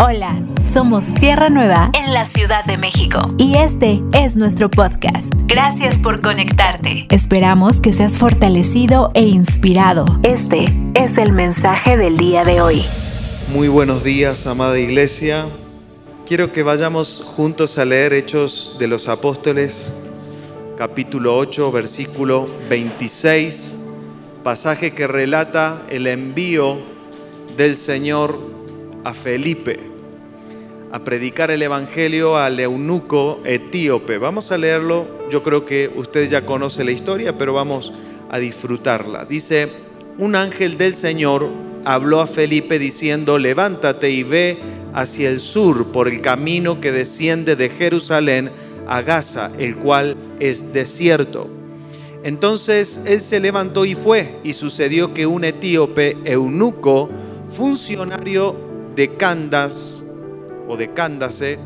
Hola, somos Tierra Nueva en la Ciudad de México y este es nuestro podcast. Gracias por conectarte. Esperamos que seas fortalecido e inspirado. Este es el mensaje del día de hoy. Muy buenos días, amada iglesia. Quiero que vayamos juntos a leer Hechos de los Apóstoles, capítulo 8, versículo 26, pasaje que relata el envío del Señor a Felipe a predicar el Evangelio al eunuco etíope. Vamos a leerlo, yo creo que usted ya conoce la historia, pero vamos a disfrutarla. Dice, un ángel del Señor habló a Felipe diciendo, levántate y ve hacia el sur por el camino que desciende de Jerusalén a Gaza, el cual es desierto. Entonces él se levantó y fue, y sucedió que un etíope eunuco, funcionario de Candas, o de Cándase,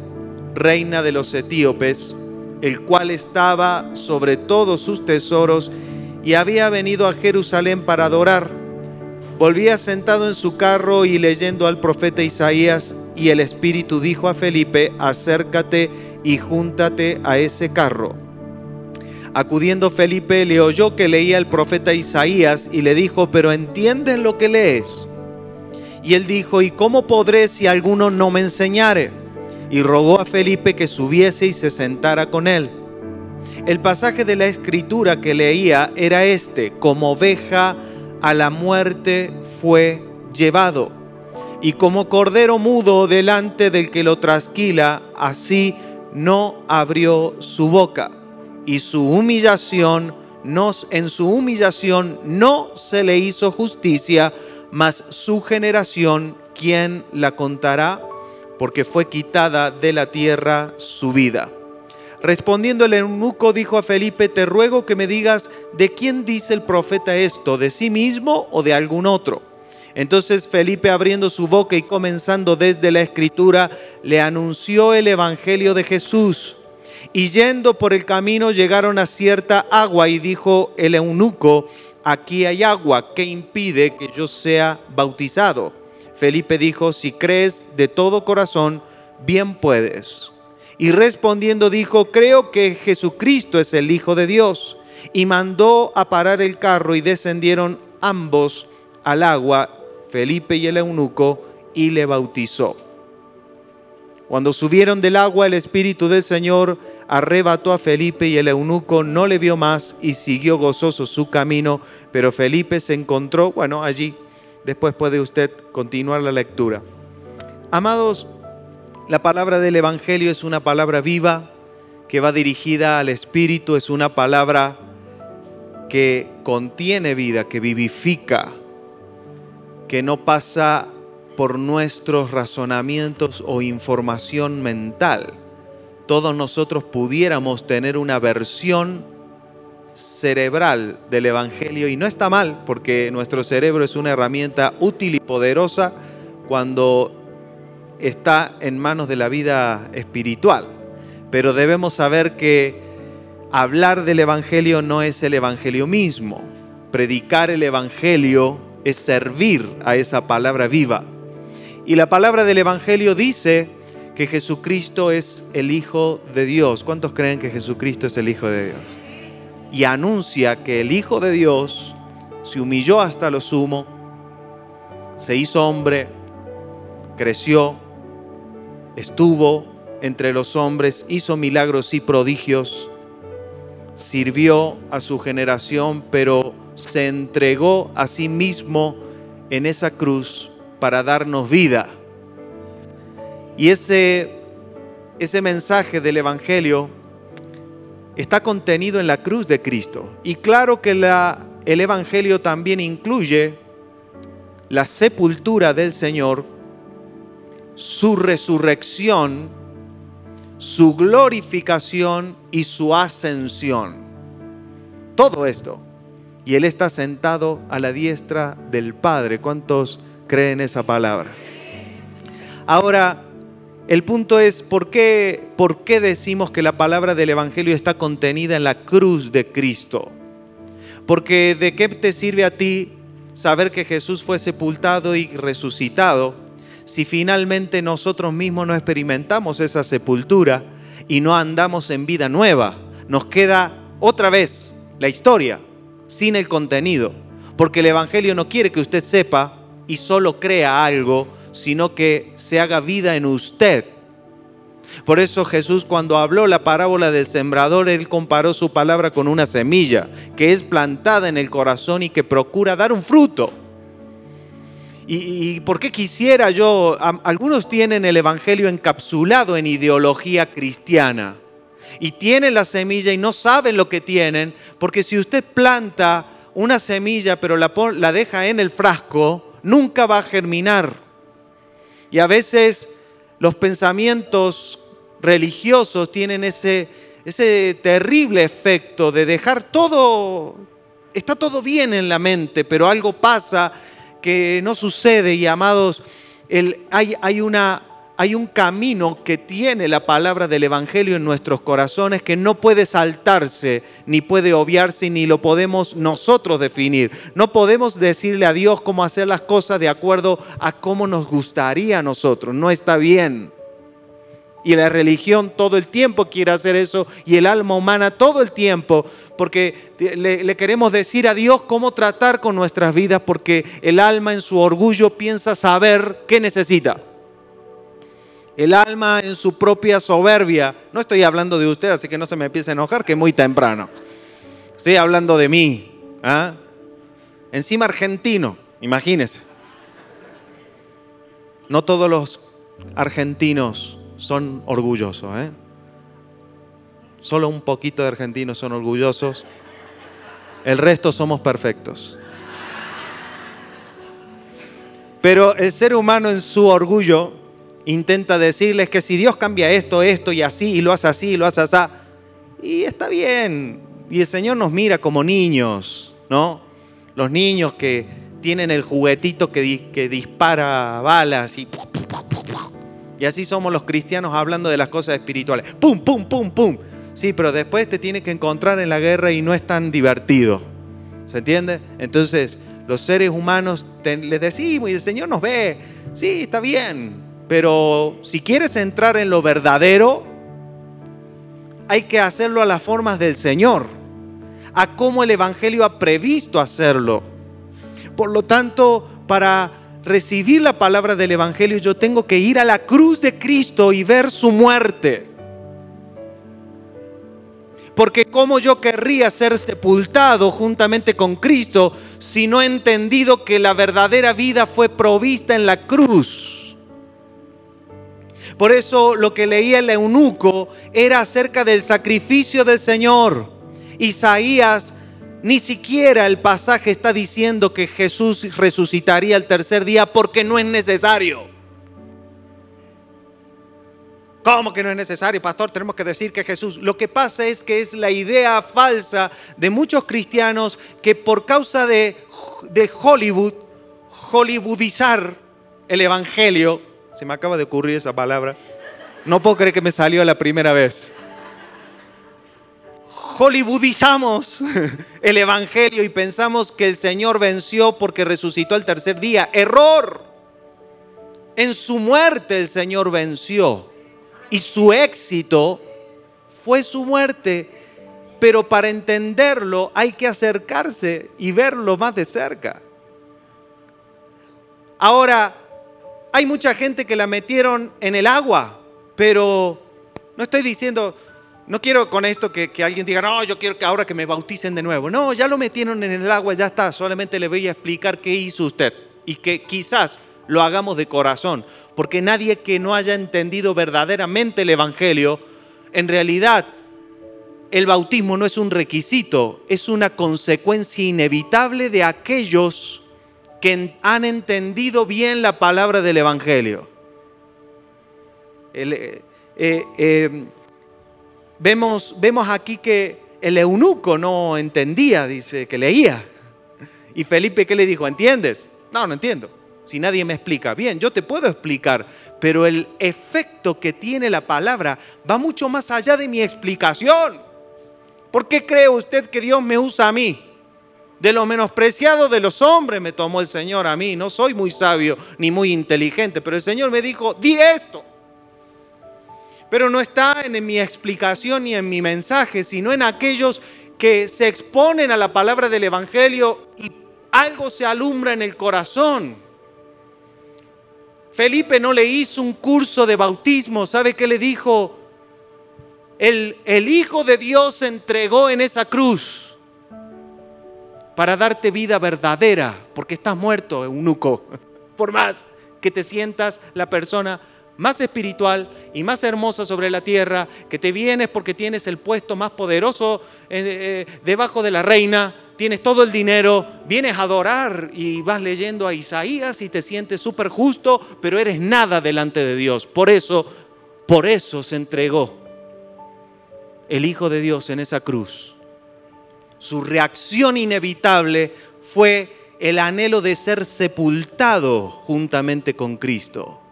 reina de los etíopes, el cual estaba sobre todos sus tesoros y había venido a Jerusalén para adorar. Volvía sentado en su carro y leyendo al profeta Isaías, y el Espíritu dijo a Felipe, acércate y júntate a ese carro. Acudiendo Felipe le oyó que leía el profeta Isaías y le dijo, pero ¿entiendes lo que lees? Y él dijo, ¿y cómo podré si alguno no me enseñare? Y rogó a Felipe que subiese y se sentara con él. El pasaje de la escritura que leía era este, como oveja a la muerte fue llevado. Y como cordero mudo delante del que lo trasquila, así no abrió su boca. Y su humillación, en su humillación no se le hizo justicia, mas su generación, ¿quién la contará? Porque fue quitada de la tierra su vida. Respondiendo el eunuco dijo a Felipe, te ruego que me digas, ¿de quién dice el profeta esto? ¿De sí mismo o de algún otro? Entonces Felipe abriendo su boca y comenzando desde la escritura, le anunció el Evangelio de Jesús. Y yendo por el camino llegaron a cierta agua y dijo el eunuco, aquí hay agua, que impide que yo sea bautizado? Felipe dijo, si crees de todo corazón, bien puedes. Y respondiendo dijo, creo que Jesucristo es el Hijo de Dios. Y mandó a parar el carro y descendieron ambos al agua, Felipe y el eunuco, y le bautizó. Cuando subieron del agua, el Espíritu del Señor arrebató a Felipe y el eunuco no le vio más y siguió gozoso su camino, pero Felipe se encontró, bueno, allí, después puede usted continuar la lectura. Amados, la palabra del Evangelio es una palabra viva que va dirigida al Espíritu, es una palabra que contiene vida, que vivifica, que no pasa por nuestros razonamientos o información mental todos nosotros pudiéramos tener una versión cerebral del Evangelio y no está mal porque nuestro cerebro es una herramienta útil y poderosa cuando está en manos de la vida espiritual. Pero debemos saber que hablar del Evangelio no es el Evangelio mismo. Predicar el Evangelio es servir a esa palabra viva. Y la palabra del Evangelio dice que Jesucristo es el Hijo de Dios. ¿Cuántos creen que Jesucristo es el Hijo de Dios? Y anuncia que el Hijo de Dios se humilló hasta lo sumo, se hizo hombre, creció, estuvo entre los hombres, hizo milagros y prodigios, sirvió a su generación, pero se entregó a sí mismo en esa cruz para darnos vida y ese, ese mensaje del Evangelio está contenido en la cruz de Cristo. Y claro que la, el Evangelio también incluye la sepultura del Señor, su resurrección, su glorificación y su ascensión. Todo esto. Y Él está sentado a la diestra del Padre. ¿Cuántos creen esa palabra? Ahora, el punto es, ¿por qué, ¿por qué decimos que la palabra del Evangelio está contenida en la cruz de Cristo? Porque ¿de qué te sirve a ti saber que Jesús fue sepultado y resucitado si finalmente nosotros mismos no experimentamos esa sepultura y no andamos en vida nueva? Nos queda otra vez la historia sin el contenido, porque el Evangelio no quiere que usted sepa y solo crea algo, sino que se haga vida en usted. Por eso Jesús cuando habló la parábola del sembrador, él comparó su palabra con una semilla que es plantada en el corazón y que procura dar un fruto. ¿Y, por qué quisiera yo? algunos tienen el Evangelio encapsulado en ideología cristiana y tienen la semilla y no saben lo que tienen, porque si usted planta una semilla pero la, la deja en el frasco, nunca va a germinar. Y a veces los pensamientos religiosos tienen ese, ese terrible efecto de dejar todo, está todo bien en la mente, pero algo pasa que no sucede y amados, el, hay, hay, una, hay un camino que tiene la palabra del Evangelio en nuestros corazones que no puede saltarse, ni puede obviarse, ni lo podemos nosotros definir. No podemos decirle a Dios cómo hacer las cosas de acuerdo a cómo nos gustaría a nosotros. No está bien. Y la religión todo el tiempo quiere hacer eso y el alma humana todo el tiempo porque le, queremos decir a Dios cómo tratar con nuestras vidas porque el alma en su orgullo piensa saber qué necesita. El alma en su propia soberbia, no estoy hablando de usted, así que no se me empiece a enojar, que es muy temprano. Estoy hablando de mí. ¿ah? Encima argentino, imagínese. No todos los argentinos son orgullosos. ¿eh? Solo un poquito de argentinos son orgullosos. El resto somos perfectos. Pero el ser humano en su orgullo intenta decirles que si Dios cambia esto, esto y así, y lo hace así, y lo hace así, y está bien. Y el Señor nos mira como niños, ¿no? Los niños que tienen el juguetito que, que dispara balas y y así somos los cristianos hablando de las cosas espirituales. ¡Pum, pum, pum, pum! Sí, pero después te tienes que encontrar en la guerra y no es tan divertido. ¿Se entiende? Entonces, los seres humanos les decimos y el Señor nos ve. Sí, está bien. Pero si quieres entrar en lo verdadero, hay que hacerlo a las formas del Señor, a cómo el Evangelio ha previsto hacerlo. Por lo tanto, para recibir la palabra del Evangelio, yo tengo que ir a la cruz de Cristo y ver su muerte. Porque como yo querría ser sepultado juntamente con Cristo si no he entendido que la verdadera vida fue provista en la cruz. Por eso lo que leía el eunuco era acerca del sacrificio del Señor. Isaías ni siquiera el pasaje está diciendo que Jesús resucitaría el tercer día porque no es necesario. ¿Cómo que no es necesario, pastor? Tenemos que decir que Jesús. Lo que pasa es que es la idea falsa de muchos cristianos que por causa de, de Hollywood, hollywoodizar el Evangelio, se me acaba de ocurrir esa palabra, no puedo creer que me salió la primera vez hollywoodizamos el Evangelio y pensamos que el Señor venció porque resucitó el tercer día. Error. En su muerte el Señor venció y su éxito fue su muerte. Pero para entenderlo hay que acercarse y verlo más de cerca. Ahora, hay mucha gente que la metieron en el agua, pero no estoy diciendo, no quiero con esto que, alguien diga, no, yo quiero que ahora que me bauticen de nuevo. No, ya lo metieron en el agua, ya está. Solamente le voy a explicar qué hizo usted. Y que quizás lo hagamos de corazón. Porque nadie que no haya entendido verdaderamente el Evangelio, en realidad el bautismo no es un requisito, es una consecuencia inevitable de aquellos que han entendido bien la palabra del Evangelio. El, eh, eh, eh, Vemos, vemos aquí que el eunuco no entendía, dice que leía. Y Felipe, ¿qué le dijo? ¿Entiendes? No, no entiendo. Si nadie me explica, bien, yo te puedo explicar, pero el efecto que tiene la palabra va mucho más allá de mi explicación. ¿Por qué cree usted que Dios me usa a mí? De lo menospreciado de los hombres me tomó el Señor a mí. No soy muy sabio ni muy inteligente, pero el Señor me dijo, di esto. Pero no está en mi explicación ni en mi mensaje, sino en aquellos que se exponen a la palabra del Evangelio y algo se alumbra en el corazón. Felipe no le hizo un curso de bautismo. ¿Sabe qué le dijo? El, el Hijo de Dios se entregó en esa cruz para darte vida verdadera, porque estás muerto, eunuco. Por más que te sientas la persona más espiritual y más hermosa sobre la tierra, que te vienes porque tienes el puesto más poderoso eh, eh, debajo de la reina, tienes todo el dinero, vienes a adorar y vas leyendo a Isaías y te sientes súper justo, pero eres nada delante de Dios. Por eso, por eso se entregó el Hijo de Dios en esa cruz. Su reacción inevitable fue el anhelo de ser sepultado juntamente con Cristo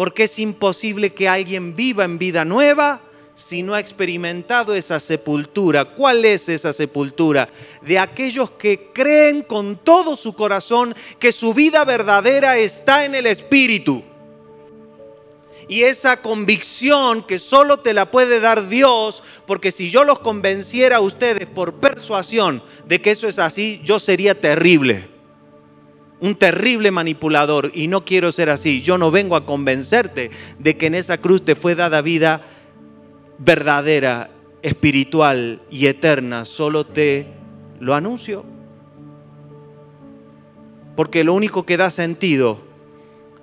porque es imposible que alguien viva en vida nueva si no ha experimentado esa sepultura. ¿Cuál es esa sepultura? De aquellos que creen con todo su corazón que su vida verdadera está en el Espíritu. Y esa convicción que solo te la puede dar Dios, porque si yo los convenciera a ustedes por persuasión de que eso es así, yo sería terrible un terrible manipulador y no quiero ser así. Yo no vengo a convencerte de que en esa cruz te fue dada vida verdadera, espiritual y eterna. Solo te lo anuncio. Porque lo único que da sentido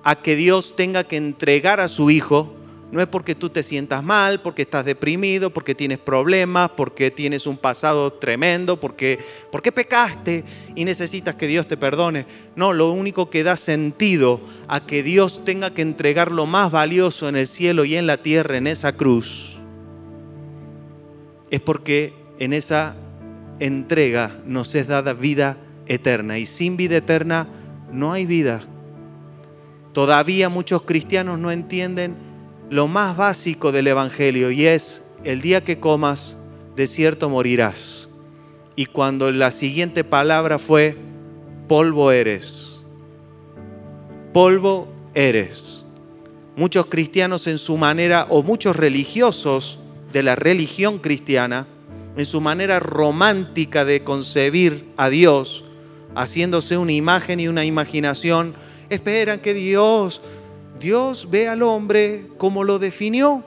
a que Dios tenga que entregar a su Hijo no es porque tú te sientas mal, porque estás deprimido, porque tienes problemas, porque tienes un pasado tremendo, porque, porque pecaste y necesitas que Dios te perdone. No, lo único que da sentido a que Dios tenga que entregar lo más valioso en el cielo y en la tierra, en esa cruz, es porque en esa entrega nos es dada vida eterna. Y sin vida eterna no hay vida. Todavía muchos cristianos no entienden lo más básico del Evangelio y es, el día que comas, de cierto morirás. Y cuando la siguiente palabra fue, polvo eres. Polvo eres. Muchos cristianos en su manera, o muchos religiosos de la religión cristiana, en su manera romántica de concebir a Dios, haciéndose una imagen y una imaginación, esperan que Dios Dios ve al hombre como lo definió,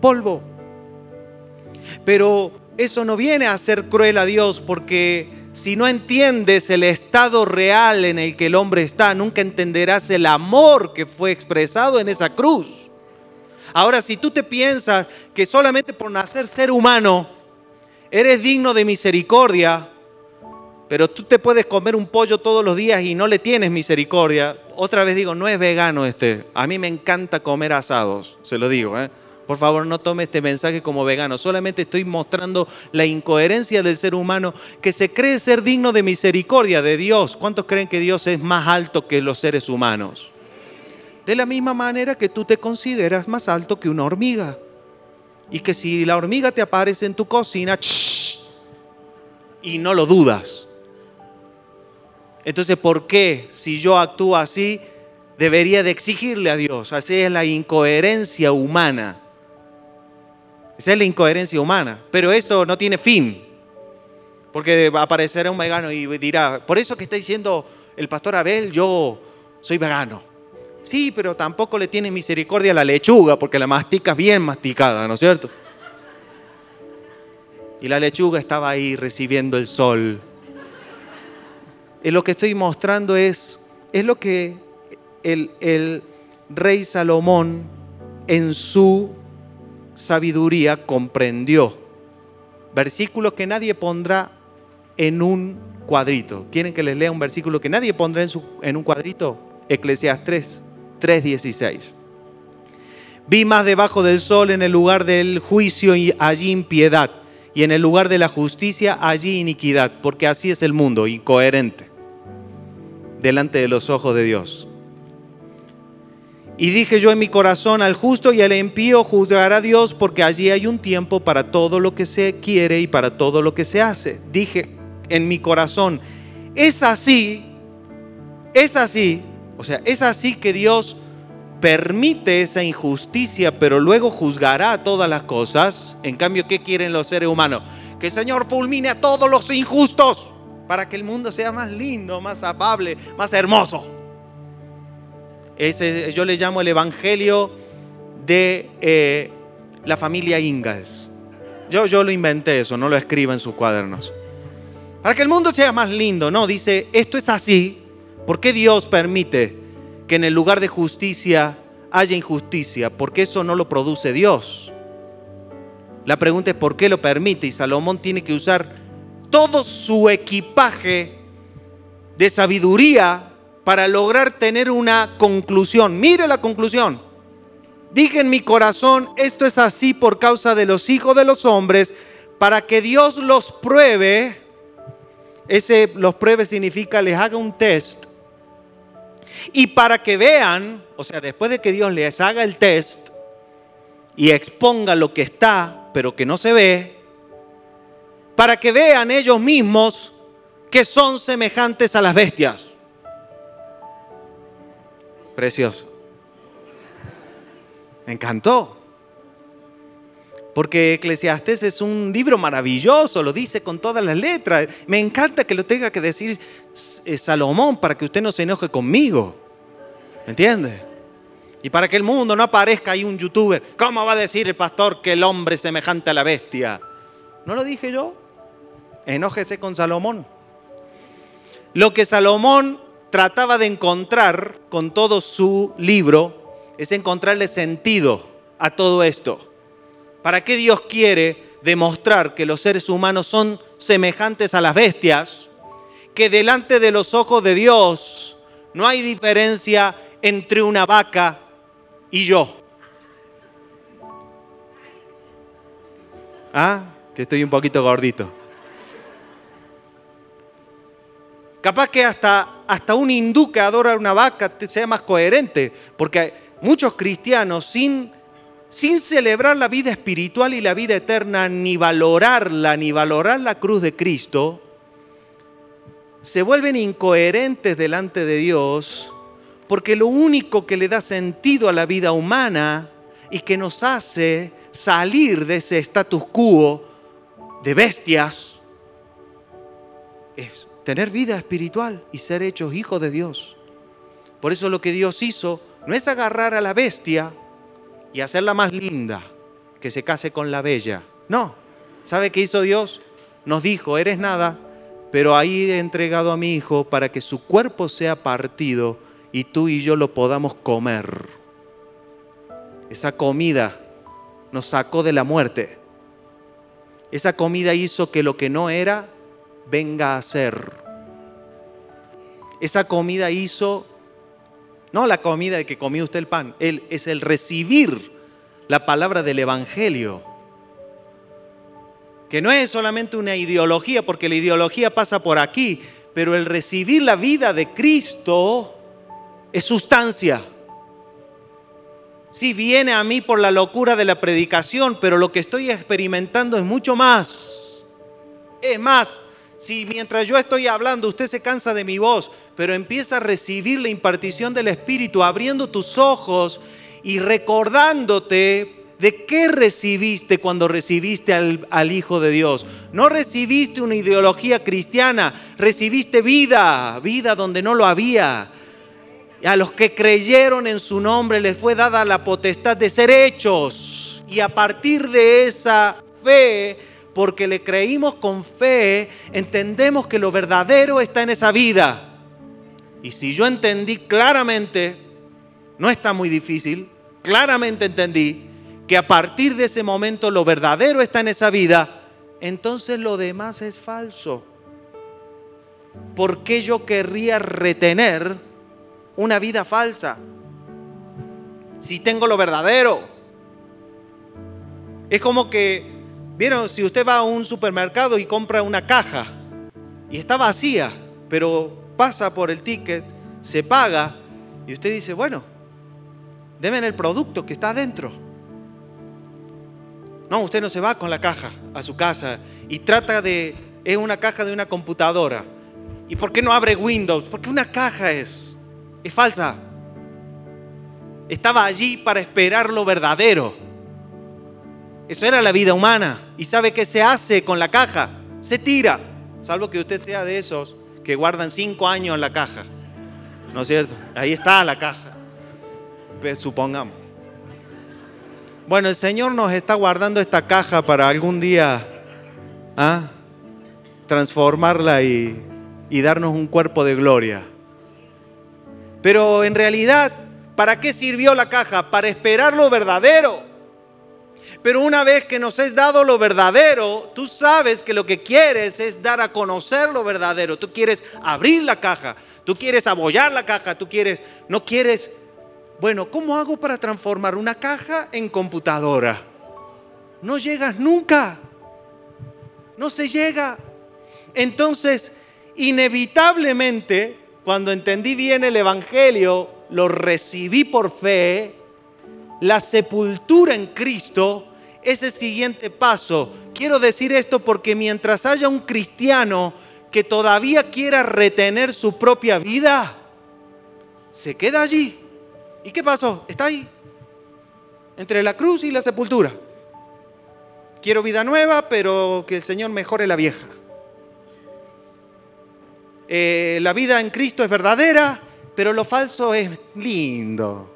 polvo. Pero eso no viene a ser cruel a Dios porque si no entiendes el estado real en el que el hombre está, nunca entenderás el amor que fue expresado en esa cruz. Ahora, si tú te piensas que solamente por nacer ser humano eres digno de misericordia, pero tú te puedes comer un pollo todos los días y no le tienes misericordia. Otra vez digo, no es vegano este. A mí me encanta comer asados, se lo digo. ¿eh? Por favor, no tome este mensaje como vegano. Solamente estoy mostrando la incoherencia del ser humano que se cree ser digno de misericordia de Dios. ¿Cuántos creen que Dios es más alto que los seres humanos? De la misma manera que tú te consideras más alto que una hormiga. Y que si la hormiga te aparece en tu cocina, y no lo dudas, entonces, ¿por qué si yo actúo así debería de exigirle a Dios? Así es la incoherencia humana. Esa es la incoherencia humana. Pero esto no tiene fin. Porque aparecerá un vegano y dirá, por eso que está diciendo el pastor Abel, yo soy vegano. Sí, pero tampoco le tiene misericordia a la lechuga, porque la mastica bien masticada, ¿no es cierto? Y la lechuga estaba ahí recibiendo el sol lo que estoy mostrando es, es lo que el, el rey Salomón en su sabiduría comprendió. Versículos que nadie pondrá en un cuadrito. ¿Quieren que les lea un versículo que nadie pondrá en, su, en un cuadrito? Eclesiastes 3, 3.16. Vi más debajo del sol en el lugar del juicio y allí impiedad, y en el lugar de la justicia allí iniquidad, porque así es el mundo, incoherente delante de los ojos de Dios. Y dije yo en mi corazón, al justo y al impío juzgará Dios, porque allí hay un tiempo para todo lo que se quiere y para todo lo que se hace. Dije en mi corazón, es así, es así, o sea, es así que Dios permite esa injusticia, pero luego juzgará todas las cosas. En cambio, ¿qué quieren los seres humanos? Que el Señor fulmine a todos los injustos para que el mundo sea más lindo, más afable, más hermoso. Ese, yo le llamo el Evangelio de eh, la familia Ingalls. Yo, yo lo inventé eso, no lo escribo en sus cuadernos. Para que el mundo sea más lindo, no, dice, esto es así. ¿Por qué Dios permite que en el lugar de justicia haya injusticia, porque eso no lo produce Dios. La pregunta es por qué lo permite y Salomón tiene que usar todo su equipaje de sabiduría para lograr tener una conclusión. Mire la conclusión. Dije en mi corazón, esto es así por causa de los hijos de los hombres, para que Dios los pruebe. Ese los pruebe significa les haga un test y para que vean, o sea, después de que Dios les haga el test y exponga lo que está, pero que no se ve, para que vean ellos mismos que son semejantes a las bestias. Precioso. Me encantó. Porque Eclesiastés es un libro maravilloso, lo dice con todas las letras. Me encanta que lo tenga que decir Salomón para que usted no se enoje conmigo. ¿Me entiende? Y para que el mundo no aparezca ahí un youtuber, ¿cómo va a decir el pastor que el hombre es semejante a la bestia? ¿No lo dije yo? Enójese con Salomón. Lo que Salomón trataba de encontrar con todo su libro es encontrarle sentido a todo esto. ¿Para qué Dios quiere demostrar que los seres humanos son semejantes a las bestias? Que delante de los ojos de Dios no hay diferencia entre una vaca y yo. Ah, que estoy un poquito gordito. Capaz que hasta, hasta un hindú que adora una vaca sea más coherente, porque muchos cristianos sin sin celebrar la vida espiritual y la vida eterna, ni valorarla, ni valorar la cruz de Cristo, se vuelven incoherentes delante de Dios, porque lo único que le da sentido a la vida humana y que nos hace salir de ese status quo de bestias es tener vida espiritual y ser hechos hijos de Dios. Por eso lo que Dios hizo no es agarrar a la bestia, y hacerla más linda, que se case con la bella. No, ¿sabe qué hizo Dios? Nos dijo, eres nada, pero ahí he entregado a mi hijo para que su cuerpo sea partido y tú y yo lo podamos comer. Esa comida nos sacó de la muerte. Esa comida hizo que lo que no era venga a ser. Esa comida hizo no la comida de que comió usted el pan, él es el recibir la palabra del Evangelio. Que no es solamente una ideología, porque la ideología pasa por aquí, pero el recibir la vida de Cristo es sustancia. Sí viene a mí por la locura de la predicación, pero lo que estoy experimentando es mucho más. Es más, si mientras yo estoy hablando usted se cansa de mi voz, pero empieza a recibir la impartición del Espíritu, abriendo tus ojos y recordándote de qué recibiste cuando recibiste al, al, Hijo de Dios. No recibiste una ideología cristiana, recibiste vida, vida donde no lo había. A los que creyeron en su nombre les fue dada la potestad de ser hechos. Y a partir de esa fe, porque le creímos con fe, entendemos que lo verdadero está en esa vida. Y si yo entendí claramente, no está muy difícil, claramente entendí que a partir de ese momento lo verdadero está en esa vida, entonces lo demás es falso. ¿Por qué yo querría retener una vida falsa? Si tengo lo verdadero. Es como que Vieron, si usted va a un supermercado y compra una caja y está vacía, pero pasa por el ticket, se paga y usted dice, bueno, Deme el producto que está adentro. No, usted no se va con la caja a su casa y trata de... Es una caja de una computadora. ¿Y por qué no abre Windows? Porque una caja es. Es falsa. Estaba allí para esperar lo verdadero. Eso era la vida humana. ¿Y sabe qué se hace con la caja? Se tira. Salvo que usted sea de esos que guardan cinco años en la caja. ¿No es cierto? Ahí está la caja. supongamos. Bueno, el Señor nos está guardando esta caja para algún día ¿ah? transformarla y, y darnos un cuerpo de gloria. Pero en realidad, ¿para qué sirvió la caja? Para esperar lo verdadero. Pero una vez que nos es dado lo verdadero, tú sabes que lo que quieres es dar a conocer lo verdadero. Tú quieres abrir la caja, tú quieres abollar la caja, tú quieres, no quieres, bueno, ¿cómo hago para transformar una caja en computadora? No llegas nunca. No se llega. Entonces, inevitablemente, cuando entendí bien el Evangelio, lo recibí por fe, la sepultura en Cristo ese siguiente paso. Quiero decir esto porque mientras haya un cristiano que todavía quiera retener su propia vida, se queda allí. ¿Y qué pasó? Está ahí, entre la cruz y la sepultura. Quiero vida nueva, pero que el Señor mejore la vieja. Eh, la vida en Cristo es verdadera, pero lo falso es lindo,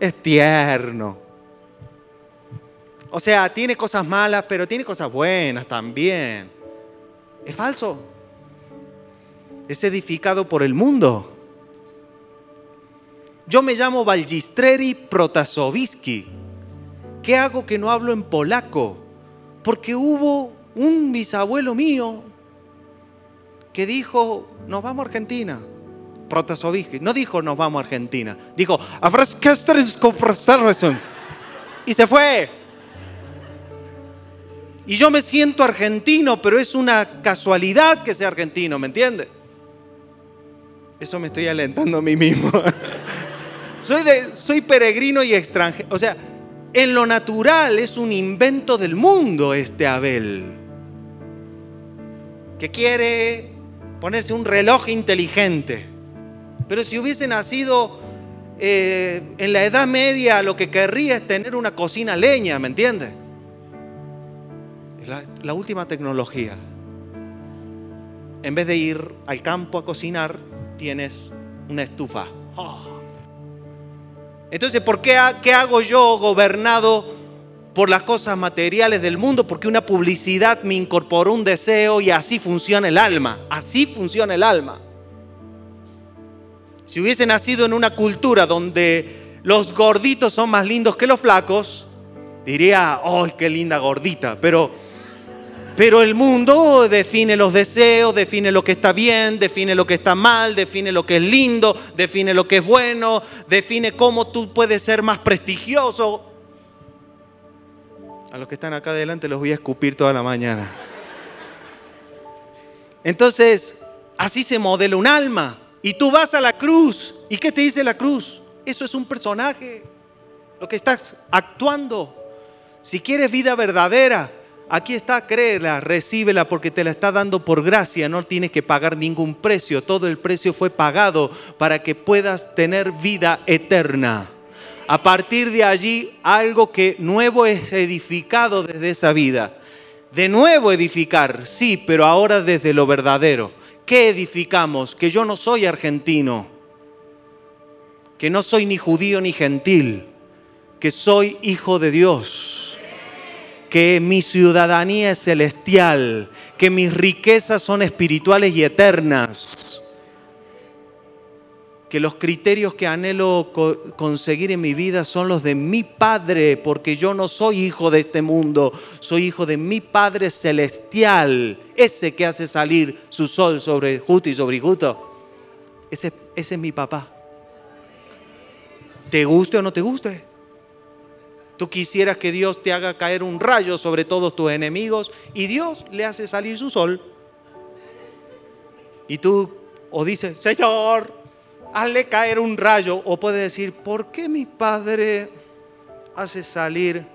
es tierno. O sea, tiene cosas malas, pero tiene cosas buenas también. Es falso. Es edificado por el mundo. Yo me llamo Valgistreri Protasowicki. ¿Qué hago que no hablo en polaco? Porque hubo un bisabuelo mío que dijo, nos vamos a Argentina. Protasowicki. No dijo, nos vamos a Argentina. Dijo, y se fue. Y yo me siento argentino, pero es una casualidad que sea argentino, ¿me entiende? Eso me estoy alentando a mí mismo. soy, de, soy peregrino y extranjero. O sea, en lo natural es un invento del mundo este Abel. Que quiere ponerse un reloj inteligente. Pero si hubiese nacido eh, en la Edad Media, lo que querría es tener una cocina leña, ¿me entiendes? La, última tecnología. En vez de ir al campo a cocinar, tienes una estufa. Entonces, ¿por qué, qué hago yo gobernado por las cosas materiales del mundo? Porque una publicidad me incorporó un deseo y así funciona el alma. Así funciona el alma. Si hubiese nacido en una cultura donde los gorditos son más lindos que los flacos, diría, ¡ay, qué linda gordita! Pero pero el mundo define los deseos, define lo que está bien, define lo que está mal, define lo que es lindo, define lo que es bueno, define cómo tú puedes ser más prestigioso. A los que están acá adelante los voy a escupir toda la mañana. Entonces, así se modela un alma. Y tú vas a la cruz. ¿Y qué te dice la cruz? Eso es un personaje. Lo que estás actuando. Si quieres vida verdadera, Aquí está, créela, recíbela porque te la está dando por gracia, no tienes que pagar ningún precio, todo el precio fue pagado para que puedas tener vida eterna. A partir de allí, algo que nuevo es edificado desde esa vida. De nuevo edificar, sí, pero ahora desde lo verdadero. ¿Qué edificamos? Que yo no soy argentino, que no soy ni judío ni gentil, que soy hijo de Dios que mi ciudadanía es celestial, que mis riquezas son espirituales y eternas, que los criterios que anhelo conseguir en mi vida son los de mi Padre, porque yo no soy hijo de este mundo, soy hijo de mi Padre celestial, ese que hace salir su sol sobre justo y sobre justo. Ese, ese es mi papá. ¿Te guste o no te guste? Tú quisieras que Dios te haga caer un rayo sobre todos tus enemigos y Dios le hace salir su sol. Y tú o dices, Señor, hazle caer un rayo. O puede decir, ¿por qué mi padre hace salir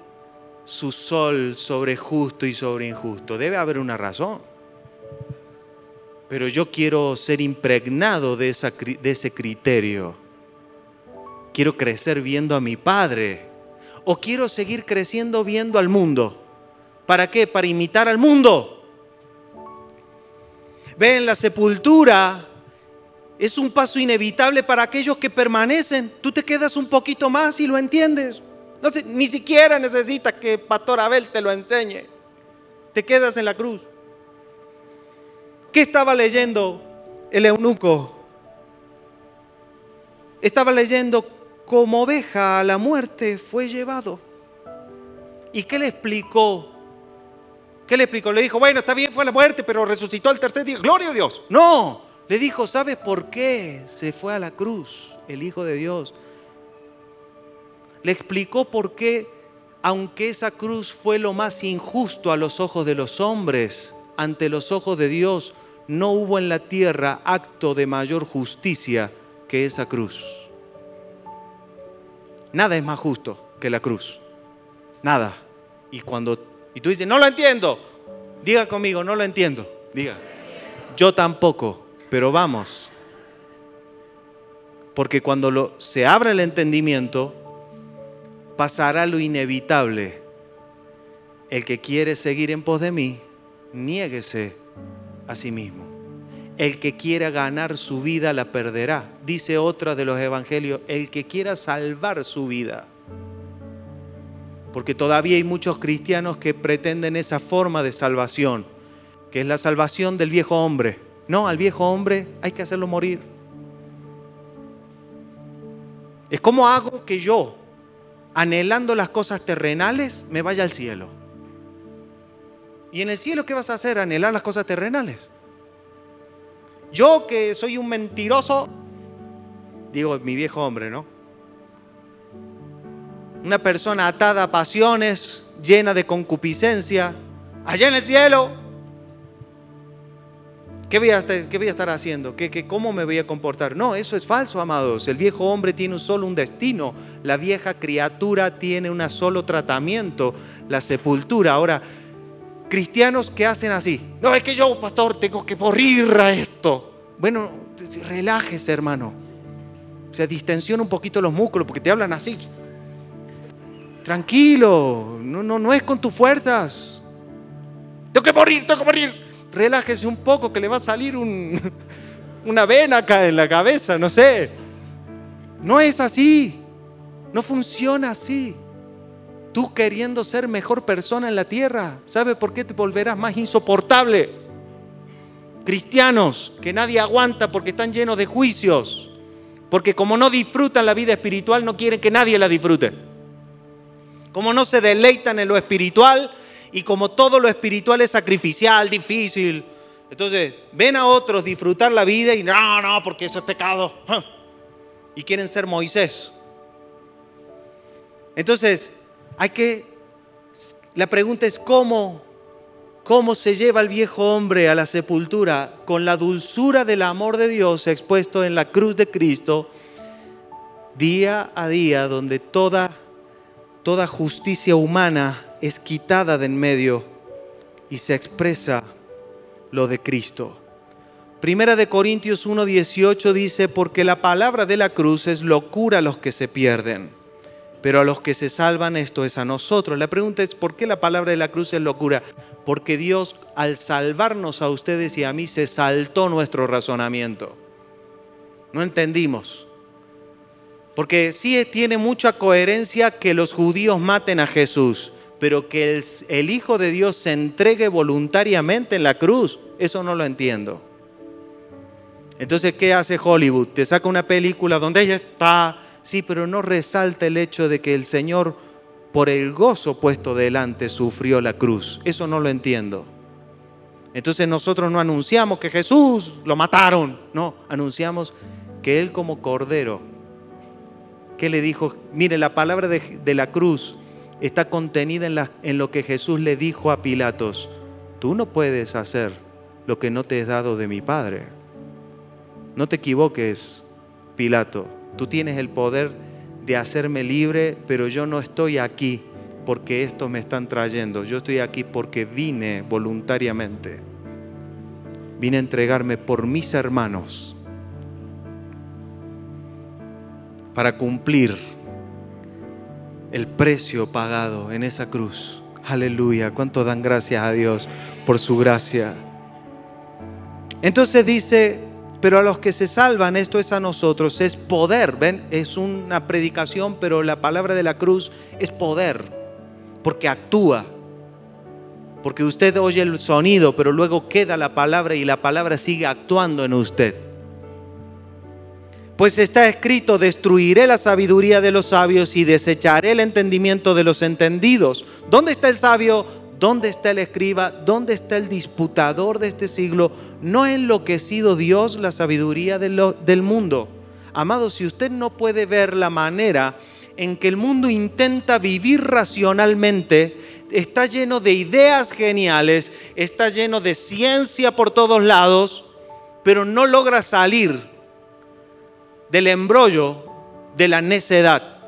su sol sobre justo y sobre injusto? Debe haber una razón. Pero yo quiero ser impregnado de, de ese criterio. Quiero crecer viendo a mi padre. O quiero seguir creciendo viendo al mundo. ¿Para qué? Para imitar al mundo. Ven, la sepultura es un paso inevitable para aquellos que permanecen. Tú te quedas un poquito más y lo entiendes. No ni siquiera necesitas que Pastor Abel te lo enseñe. Te quedas en la cruz. ¿Qué estaba leyendo el eunuco? Estaba leyendo como oveja a la muerte fue llevado. ¿Y qué le explicó? ¿Qué le explicó? Le dijo, bueno, está bien, fue a la muerte, pero resucitó al tercer día. Gloria a Dios. No, le dijo, ¿sabes por qué se fue a la cruz el Hijo de Dios? Le explicó por qué, aunque esa cruz fue lo más injusto a los ojos de los hombres, ante los ojos de Dios, no hubo en la tierra acto de mayor justicia que esa cruz. Nada es más justo que la cruz. Nada. Y cuando y tú dices, no lo entiendo, diga conmigo, no lo entiendo. Diga. Yo tampoco pero vamos. Porque cuando se abra el entendimiento, pasará lo inevitable. El que quiere seguir en pos de mí, niéguese a sí mismo. El que quiera ganar su vida la perderá. Dice otra de los evangelios, el que quiera salvar su vida. Porque todavía hay muchos cristianos que pretenden esa forma de salvación, que es la salvación del viejo hombre no, al viejo hombre hay que hacerlo morir. Es como hago que yo, anhelando las cosas terrenales, me vaya al cielo. ¿Y en el cielo qué vas a hacer? Anhelar las cosas terrenales. Yo que soy un mentiroso, digo mi viejo hombre, ¿no? Una persona atada a pasiones, llena de concupiscencia, allá en el cielo ¿Qué voy, a estar, haciendo? ¿Qué, cómo me voy a comportar? No, eso es falso, amados. El viejo hombre tiene solo un destino. La vieja criatura tiene un solo tratamiento, la sepultura. Ahora, cristianos que hacen así. No, es que yo, pastor, tengo que morir a esto. Bueno, relájese, hermano. Se distensiona un poquito los músculos porque te hablan así. Tranquilo, no, no, no es con tus fuerzas. Tengo que morir, tengo que morir relájese un poco que le va a salir una vena acá en la cabeza, no sé. No es así, no funciona así. Tú queriendo ser mejor persona en la tierra, ¿sabe por qué te volverás más insoportable? Cristianos que nadie aguanta porque están llenos de juicios, porque como no disfrutan la vida espiritual, no quieren que nadie la disfrute. Como no se deleitan en lo espiritual, y como todo lo espiritual es sacrificial, difícil, entonces ven a otros disfrutar la vida y no, no, porque eso es pecado. Y quieren ser Moisés. Entonces, hay que, la pregunta es cómo, cómo se lleva el viejo hombre a la sepultura con la dulzura del amor de Dios expuesto en la cruz de Cristo, día a día, donde toda, toda justicia humana es quitada de en medio y se expresa lo de Cristo. Primera de Corintios 1:18 dice, porque la palabra de la cruz es locura a los que se pierden, pero a los que se salvan esto es a nosotros. La pregunta es, ¿por qué la palabra de la cruz es locura? Porque Dios al salvarnos a ustedes y a mí se saltó nuestro razonamiento. No entendimos. Porque sí tiene mucha coherencia que los judíos maten a Jesús pero que el, Hijo de Dios se entregue voluntariamente en la cruz, eso no lo entiendo. Entonces, ¿qué hace Hollywood? Te saca una película donde ella está, sí, pero no resalta el hecho de que el Señor, por el gozo puesto delante, sufrió la cruz. Eso no lo entiendo. Entonces nosotros no anunciamos que Jesús lo mataron, no, anunciamos que Él como cordero, que le dijo, mire, la palabra de, la cruz está contenida en, en lo que Jesús le dijo a Pilatos. Tú no puedes hacer lo que no te he dado de mi Padre. No te equivoques, Pilato, tú tienes el poder de hacerme libre, pero yo no estoy aquí porque esto me están trayendo, yo estoy aquí porque vine voluntariamente. Vine a entregarme por mis hermanos para cumplir el precio pagado en esa cruz. Aleluya, cuánto dan gracias a Dios por su gracia. Entonces dice, pero a los que se salvan, esto es a nosotros, es poder, ¿ven? Es una predicación, pero la palabra de la cruz es poder, porque actúa. Porque usted oye el sonido, pero luego queda la palabra y la palabra sigue actuando en usted. Pues está escrito, destruiré la sabiduría de los sabios y desecharé el entendimiento de los entendidos. ¿Dónde está el sabio? ¿Dónde está el escriba? ¿Dónde está el disputador de este siglo? ¿No ha enloquecido Dios la sabiduría del mundo? Amado, si usted no puede ver la manera en que el mundo intenta vivir racionalmente, está lleno de ideas geniales, está lleno de ciencia por todos lados, pero no logra salir del embrollo de la necedad.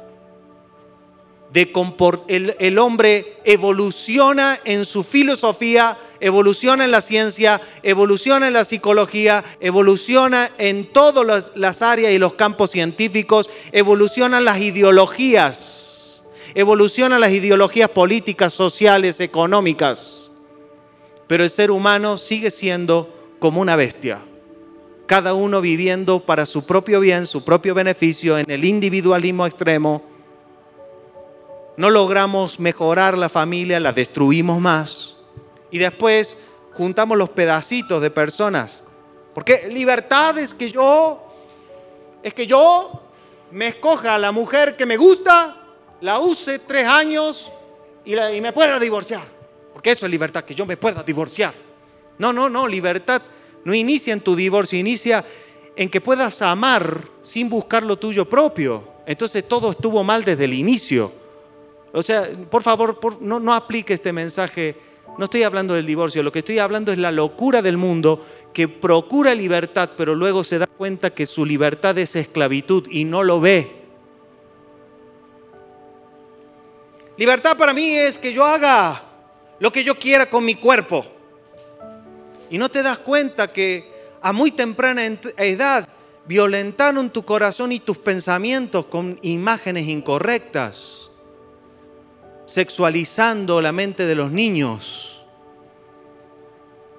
El, el hombre evoluciona en su filosofía, evoluciona en la ciencia, evoluciona en la psicología, evoluciona en todas las áreas y los campos científicos, evolucionan las ideologías, evolucionan las ideologías políticas, sociales, económicas. Pero el ser humano sigue siendo como una bestia cada uno viviendo para su propio bien, su propio beneficio, en el individualismo extremo. No logramos mejorar la familia, la destruimos más. Y después juntamos los pedacitos de personas. Porque libertad es que yo, es que yo me escoja a la mujer que me gusta, la use tres años y, y me pueda divorciar. Porque eso es libertad, que yo me pueda divorciar. No, no, no, libertad no inicia en tu divorcio, inicia en que puedas amar sin buscar lo tuyo propio. Entonces todo estuvo mal desde el inicio. O sea, por favor, no, no aplique este mensaje. No estoy hablando del divorcio, lo que estoy hablando es la locura del mundo que procura libertad, pero luego se da cuenta que su libertad es esclavitud y no lo ve. Libertad para mí es que yo haga lo que yo quiera con mi cuerpo. Y no te das cuenta que a muy temprana edad violentaron tu corazón y tus pensamientos con imágenes incorrectas, sexualizando la mente de los niños.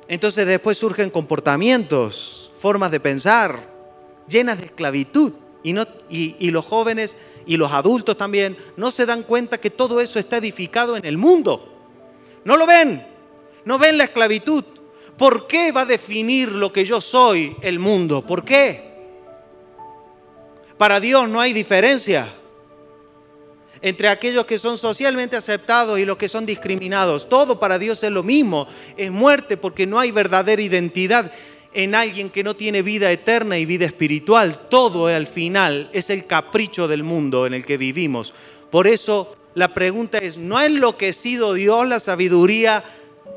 Entonces después surgen comportamientos, formas de pensar, llenas de esclavitud. Y, no, y, los jóvenes y los adultos también no se dan cuenta que todo eso está edificado en el mundo. No lo ven, no ven la esclavitud, ¿Por qué va a definir lo que yo soy el mundo? ¿Por qué? Para Dios no hay diferencia entre aquellos que son socialmente aceptados y los que son discriminados. Todo para Dios es lo mismo. Es muerte porque no hay verdadera identidad en alguien que no tiene vida eterna y vida espiritual. Todo al final es el capricho del mundo en el que vivimos. Por eso la pregunta es, ¿no ha enloquecido Dios la sabiduría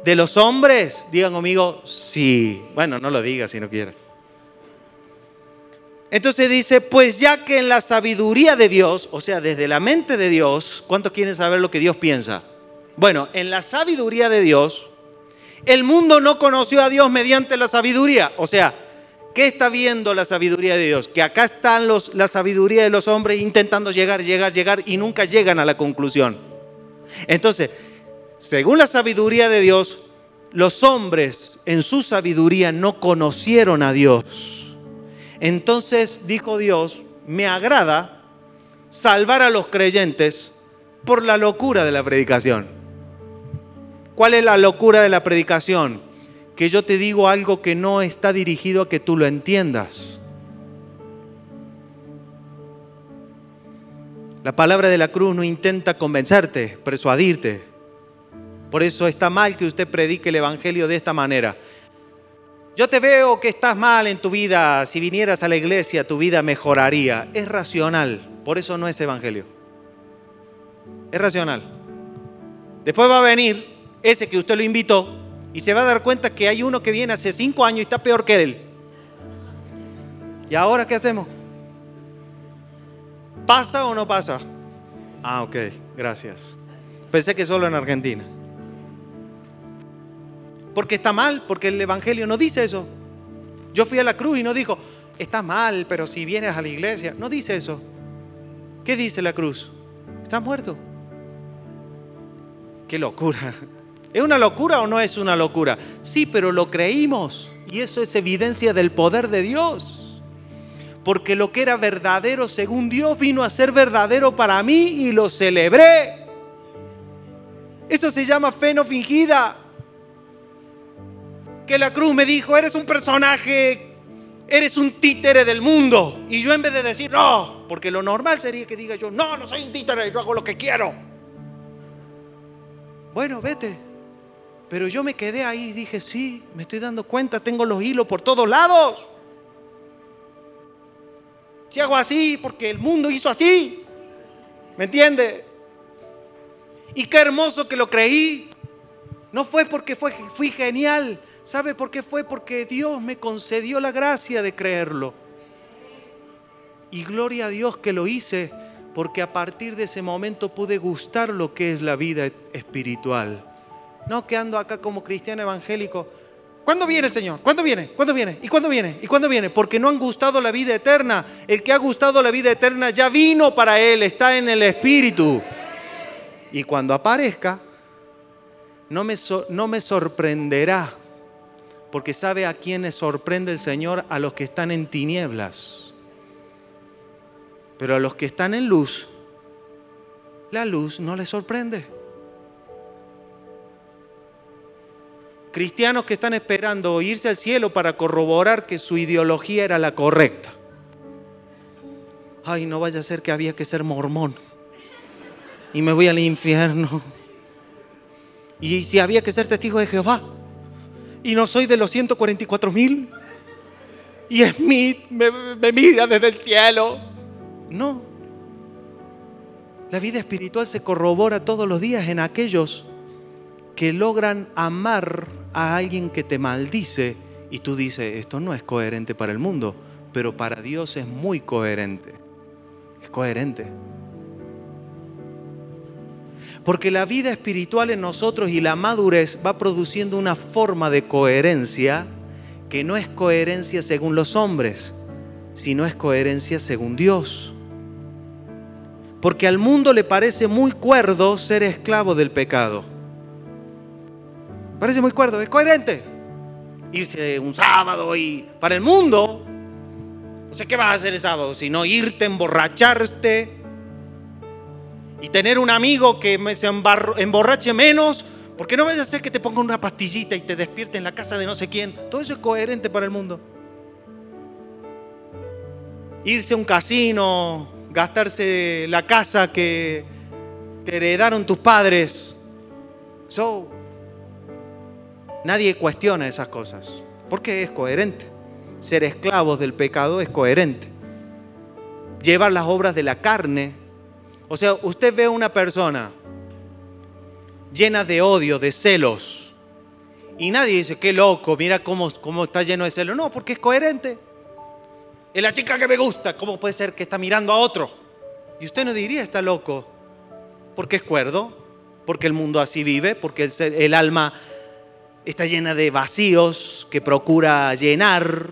de los hombres? Digan conmigo, sí. Bueno, no lo diga si no quiere. Entonces dice, pues ya que en la sabiduría de Dios, o sea, desde la mente de Dios, ¿cuántos quieren saber lo que Dios piensa? Bueno, en la sabiduría de Dios, el mundo no conoció a Dios mediante la sabiduría. O sea, ¿qué está viendo la sabiduría de Dios? Que acá están los, la sabiduría de los hombres intentando llegar, llegar, llegar y nunca llegan a la conclusión. Entonces, según la sabiduría de Dios, los hombres en su sabiduría no conocieron a Dios. Entonces dijo Dios, me agrada salvar a los creyentes por la locura de la predicación. ¿Cuál es la locura de la predicación? Que yo te digo algo que no está dirigido a que tú lo entiendas. La palabra de la cruz no intenta convencerte, persuadirte. Por eso está mal que usted predique el Evangelio de esta manera. Yo te veo que estás mal en tu vida, si vinieras a la iglesia tu vida mejoraría. Es racional, por eso no es Evangelio. Es racional. Después va a venir ese que usted lo invitó y se va a dar cuenta que hay uno que viene hace cinco años y está peor que él. ¿Y ahora qué hacemos? ¿Pasa o no pasa? Ah, ok, gracias. Pensé que solo en Argentina. Porque está mal, porque el Evangelio no dice eso. Yo fui a la cruz y no dijo, está mal, pero si vienes a la iglesia, no dice eso. ¿Qué dice la cruz? Estás muerto. Qué locura. ¿Es una locura o no es una locura? Sí, pero lo creímos. Y eso es evidencia del poder de Dios. Porque lo que era verdadero según Dios vino a ser verdadero para mí y lo celebré. Eso se llama fe no fingida. Que la cruz me dijo, eres un personaje, eres un títere del mundo. Y yo en vez de decir, no, porque lo normal sería que diga yo, no, no soy un títere, yo hago lo que quiero. Bueno, vete. Pero yo me quedé ahí y dije, sí, me estoy dando cuenta, tengo los hilos por todos lados. Si hago así, porque el mundo hizo así. ¿Me entiende? Y qué hermoso que lo creí. No fue porque fui genial. ¿Sabe por qué fue? Porque Dios me concedió la gracia de creerlo. Y gloria a Dios que lo hice, porque a partir de ese momento pude gustar lo que es la vida espiritual. No que ando acá como cristiano evangélico. ¿Cuándo viene el Señor? ¿Cuándo viene? ¿Cuándo viene? ¿Y cuándo viene? ¿Y cuándo viene? Porque no han gustado la vida eterna. El que ha gustado la vida eterna ya vino para él, está en el Espíritu. Y cuando aparezca, no me, sorprenderá, porque sabe a quiénes sorprende el Señor, a los que están en tinieblas. Pero a los que están en luz, la luz no les sorprende. cristianos que están esperando irse al cielo para corroborar que su ideología era la correcta. Ay, no vaya a ser que había que ser mormón y me voy al infierno. Y si había que ser testigo de Jehová y no soy de los 144 mil y Smith me, me mira desde el cielo. No. La vida espiritual se corrobora todos los días en aquellos que logran amar a alguien que te maldice y tú dices, esto no es coherente para el mundo, pero para Dios es muy coherente. Es coherente. Porque la vida espiritual en nosotros y la madurez va produciendo una forma de coherencia que no es coherencia según los hombres, sino es coherencia según Dios. Porque al mundo le parece muy cuerdo ser esclavo del pecado. Parece muy cuerdo, es coherente. Irse un sábado y para el mundo, no sé qué vas a hacer el sábado, sino irte, emborracharte y tener un amigo que me se emborrache menos, porque no vaya a ser que te ponga una pastillita y te despierte en la casa de no sé quién. Todo eso es coherente para el mundo. Irse a un casino, gastarse la casa que te heredaron tus padres. So, Nadie cuestiona esas cosas, porque es coherente. Ser esclavos del pecado es coherente. Llevar las obras de la carne. O sea, usted ve a una persona llena de odio, de celos, y nadie dice, qué loco, mira cómo, cómo está lleno de celos. No, porque es coherente. Es la chica que me gusta, ¿cómo puede ser que está mirando a otro? Y usted no diría, está loco, porque es cuerdo, porque el mundo así vive, porque el, el alma está llena de vacíos que procura llenar.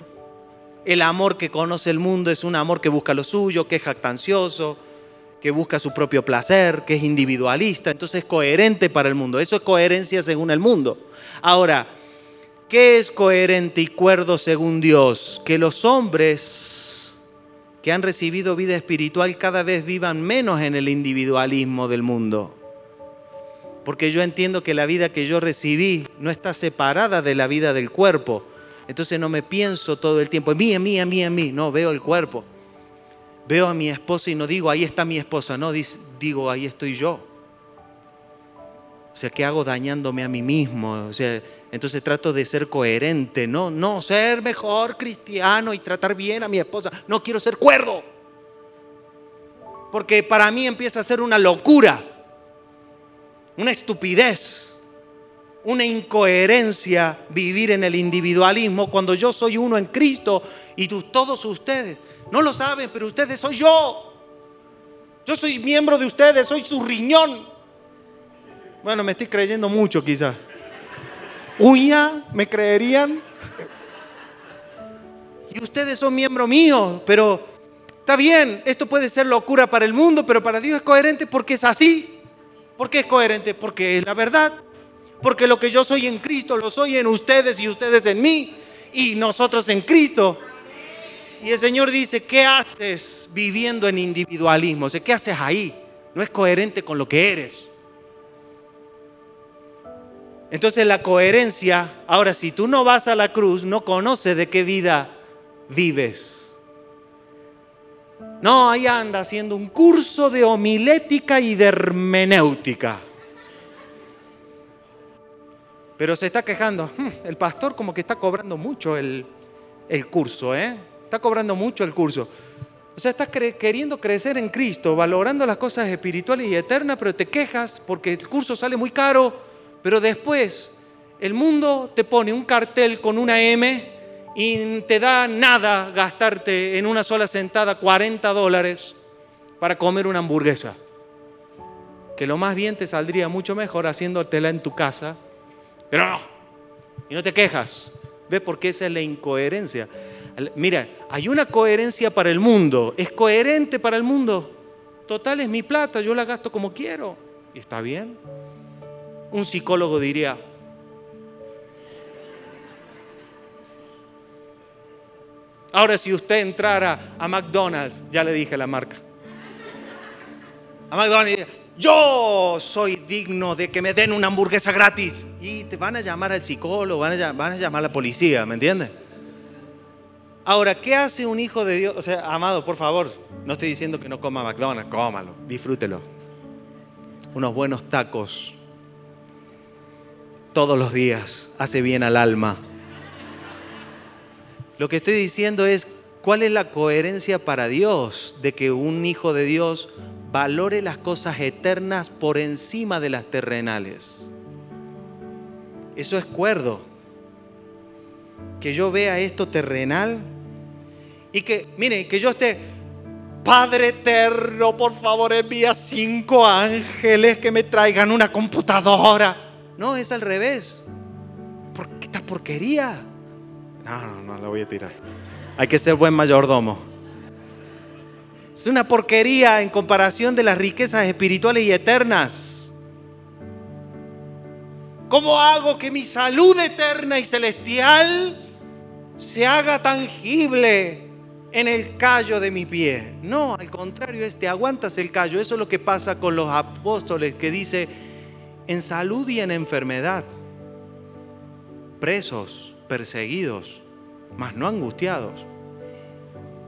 El amor que conoce el mundo es un amor que busca lo suyo, que es jactancioso, que busca su propio placer, que es individualista. Entonces es coherente para el mundo. Eso es coherencia según el mundo. Ahora, ¿qué es coherente y cuerdo según Dios? Que los hombres que han recibido vida espiritual cada vez vivan menos en el individualismo del mundo porque yo entiendo que la vida que yo recibí no está separada de la vida del cuerpo. Entonces no me pienso todo el tiempo, mí, en mí, en mí, en mí. No, veo el cuerpo. Veo a mi esposa y no digo, ahí está mi esposa, no, digo, ahí estoy yo. O sea, ¿qué hago dañándome a mí mismo? O sea, entonces trato de ser coherente, no, no, ser mejor cristiano y tratar bien a mi esposa. No quiero ser cuerdo. Porque para mí empieza a ser una locura una estupidez, una incoherencia vivir en el individualismo cuando yo soy uno en Cristo y todos ustedes no lo saben, pero ustedes soy yo. Yo soy miembro de ustedes, soy su riñón. Bueno, me estoy creyendo mucho quizás. ¿Uña? ¿Me creerían? Y ustedes son miembro mío, pero está bien, esto puede ser locura para el mundo, pero para Dios es coherente porque es así. ¿Por qué es coherente? Porque es la verdad. Porque lo que yo soy en Cristo lo soy en ustedes y ustedes en mí y nosotros en Cristo. Y el Señor dice, ¿qué haces viviendo en individualismo? O sea, ¿qué haces ahí? No es coherente con lo que eres. Entonces la coherencia, ahora si tú no vas a la cruz, no conoces de qué vida vives. No, ahí anda haciendo un curso de homilética y de hermenéutica. Pero se está quejando, hmm, el pastor como que está cobrando mucho el, el curso, ¿eh? Está cobrando mucho el curso. O sea, estás queriendo crecer en Cristo, valorando las cosas espirituales y eternas, pero te quejas porque el curso sale muy caro, pero después el mundo te pone un cartel con una M y te da nada gastarte en una sola sentada 40 dólares para comer una hamburguesa. Que lo más bien te saldría mucho mejor haciéndotela en tu casa, pero no. Y no te quejas. ¿Ves por qué esa es la incoherencia? Mira, hay una coherencia para el mundo. ¿Es coherente para el mundo? Total es mi plata, yo la gasto como quiero. Y está bien. Un psicólogo diría, Ahora, si usted entrara a McDonald's, ya le dije la marca, a McDonald's, yo soy digno de que me den una hamburguesa gratis. Y te van a llamar al psicólogo, van a, van a llamar a la policía, ¿me entiendes? Ahora, ¿qué hace un hijo de Dios? O sea, amado, por favor, no estoy diciendo que no coma McDonald's, cómalo, disfrútelo. Unos buenos tacos todos los días hace bien al alma. Lo que estoy diciendo es cuál es la coherencia para Dios de que un hijo de Dios valore las cosas eternas por encima de las terrenales. Eso es cuerdo. Que yo vea esto terrenal y que, mire, que yo esté, Padre eterno, por favor envía cinco ángeles que me traigan una computadora. No, es al revés. ¿Por qué esta porquería? No, no, no, la voy a tirar. Hay que ser buen mayordomo. Es una porquería en comparación de las riquezas espirituales y eternas. ¿Cómo hago que mi salud eterna y celestial se haga tangible en el callo de mi pie. No, al contrario, este aguantas el callo. Eso es lo que pasa con los apóstoles que dice en salud y en enfermedad, presos, perseguidos, mas no angustiados.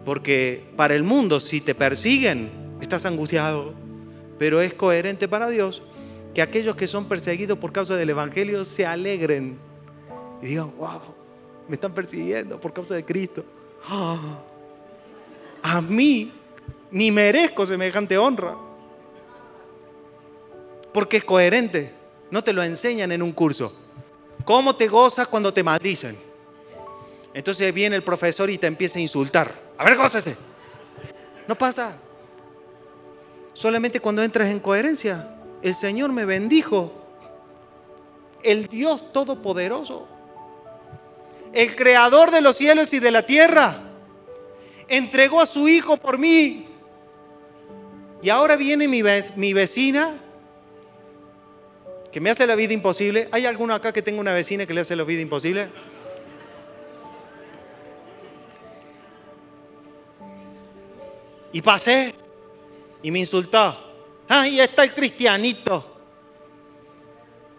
Porque para el mundo si te persiguen, estás angustiado, pero es coherente para Dios que aquellos que son perseguidos por causa del Evangelio se alegren y digan, wow, me están persiguiendo por causa de Cristo. ¡Ah! A mí ni merezco semejante honra. Porque es coherente. No te lo enseñan en un curso. ¿Cómo te gozas cuando te maldicen? Entonces viene el profesor y te empieza a insultar. A ver, gózese. No pasa. Solamente cuando entras en coherencia. El Señor me bendijo. El Dios Todopoderoso. El Creador de los cielos y de la tierra entregó a su hijo por mí. Y ahora viene mi, mi vecina que me hace la vida imposible. ¿Hay alguno acá que tenga una vecina que le hace la vida imposible? Y pasé y me insultó. Ahí está el cristianito.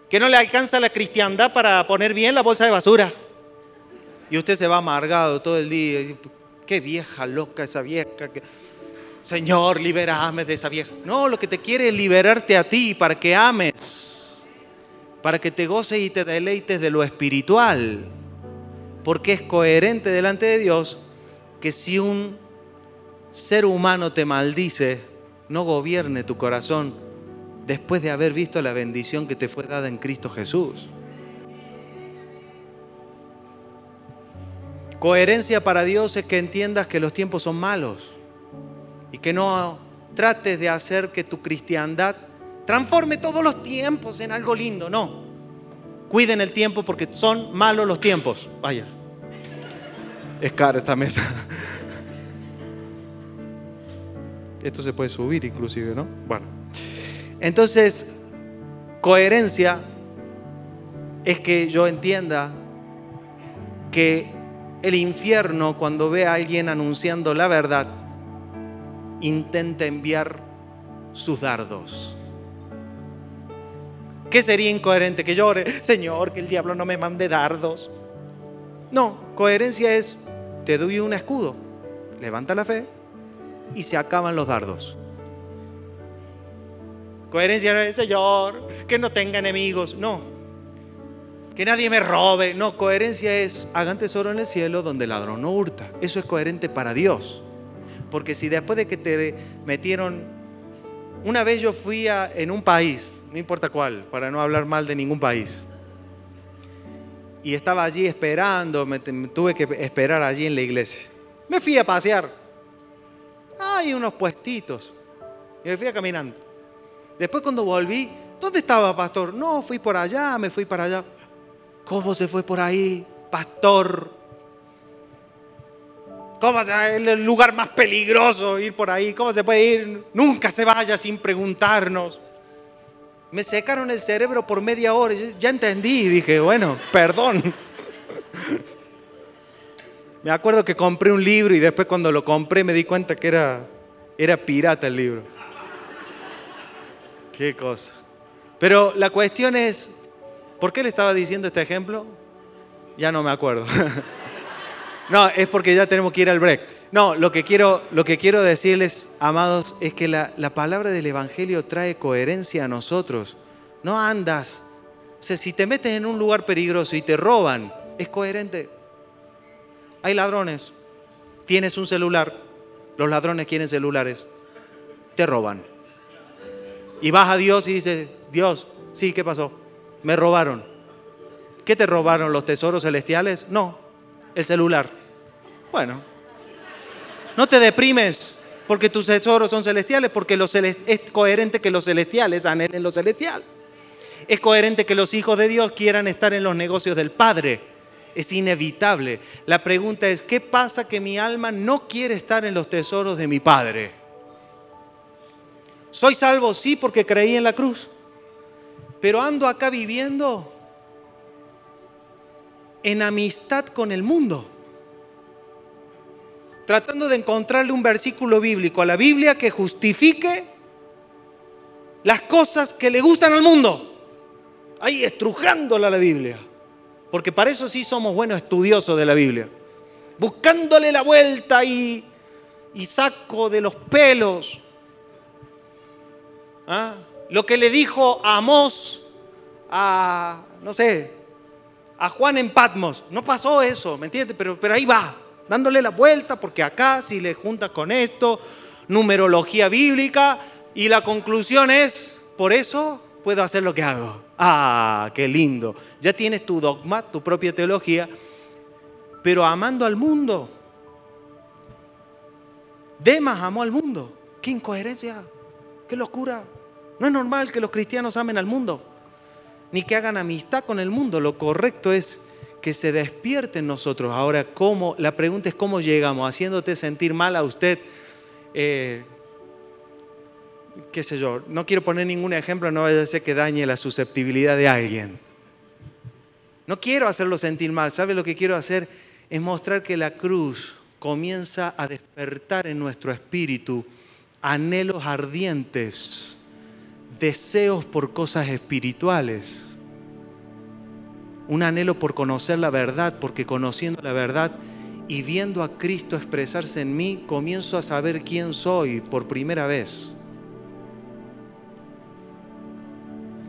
Que no le alcanza la cristiandad para poner bien la bolsa de basura. Y usted se va amargado todo el día. Qué vieja loca esa vieja. Señor, liberame de esa vieja. No, lo que te quiere es liberarte a ti para que ames, para que te goces y te deleites de lo espiritual. Porque es coherente delante de Dios que si un ser humano te maldice, no gobierne tu corazón después de haber visto la bendición que te fue dada en Cristo Jesús. Coherencia para Dios es que entiendas que los tiempos son malos y que no trates de hacer que tu cristiandad transforme todos los tiempos en algo lindo, no. Cuiden el tiempo porque son malos los tiempos. Vaya. Es cara esta mesa. Esto se puede subir inclusive, ¿no? Bueno. Entonces, coherencia es que yo entienda que el infierno cuando ve a alguien anunciando la verdad, intenta enviar sus dardos. ¿Qué sería incoherente? Que llore, Señor, que el diablo no me mande dardos. No, coherencia es, te doy un escudo, levanta la fe y se acaban los dardos. Coherencia no es, Señor, que no tenga enemigos. No, que nadie me robe. No, coherencia es, hagan tesoro en el cielo donde el ladrón no hurta. Eso es coherente para Dios. Porque si después de que te metieron, una vez yo fui en un país, no importa cuál, para no hablar mal de ningún país, y estaba allí esperando, me, tuve que esperar allí en la iglesia. Me fui a pasear. Hay unos puestitos. Y me fui a caminando. Después cuando volví, ¿dónde estaba, pastor? No, fui por allá, me fui para allá. ¿Cómo se fue por ahí, pastor? ¿Cómo es el lugar más peligroso ir por ahí? ¿Cómo se puede ir? Nunca se vaya sin preguntarnos. Me secaron el cerebro por media hora. ya entendí. Dije, bueno, perdón. Me acuerdo que compré un libro y después cuando lo compré me di cuenta que era, era pirata el libro. Qué cosa. Pero la cuestión es, ¿por qué le estaba diciendo este ejemplo? Ya no me acuerdo. No, es porque ya tenemos que ir al break. No, lo que quiero, lo que quiero decirles, amados, es que la, la palabra del Evangelio trae coherencia a nosotros. No andas. O sea, si te metes en un lugar peligroso y te roban, es coherente. Hay ladrones. Tienes un celular. Los ladrones quieren celulares. Te roban. Y vas a Dios y dices, Dios, sí, ¿qué pasó? Me robaron. ¿Qué te robaron los tesoros celestiales? No, el celular. Bueno, no te deprimes porque tus tesoros son celestiales, porque es coherente que los celestiales anhelen lo celestial. Es coherente que los hijos de Dios quieran estar en los negocios del Padre. Es inevitable. La pregunta es, ¿qué pasa que mi alma no quiere estar en los tesoros de mi Padre? Soy salvo, sí, porque creí en la cruz. Pero ando acá viviendo en amistad con el mundo. Tratando de encontrarle un versículo bíblico a la Biblia que justifique las cosas que le gustan al mundo. Ahí estrujándola la Biblia. Porque para eso sí somos buenos estudiosos de la Biblia. Buscándole la vuelta y, y saco de los pelos. ¿Ah? Lo que le dijo a Amós a, no sé, a Juan en Patmos. No pasó eso, ¿me entiendes? Pero, pero ahí va, dándole la vuelta, porque acá si le juntas con esto, numerología bíblica, y la conclusión es, por eso puedo hacer lo que hago. Ah, qué lindo. Ya tienes tu dogma, tu propia teología, pero amando al mundo. Demas amó al mundo. Qué incoherencia, qué locura. No es normal que los cristianos amen al mundo ni que hagan amistad con el mundo. Lo correcto es que se despierte en nosotros. Ahora, ¿cómo? La pregunta es cómo llegamos, haciéndote sentir mal a usted. Eh, qué sé yo, no quiero poner ningún ejemplo, no vaya a ser que dañe la susceptibilidad de alguien. No quiero hacerlo sentir mal, ¿sabe lo que quiero hacer? Es mostrar que la cruz comienza a despertar en nuestro espíritu anhelos ardientes deseos por cosas espirituales, un anhelo por conocer la verdad, porque conociendo la verdad y viendo a Cristo expresarse en mí, comienzo a saber quién soy por primera vez.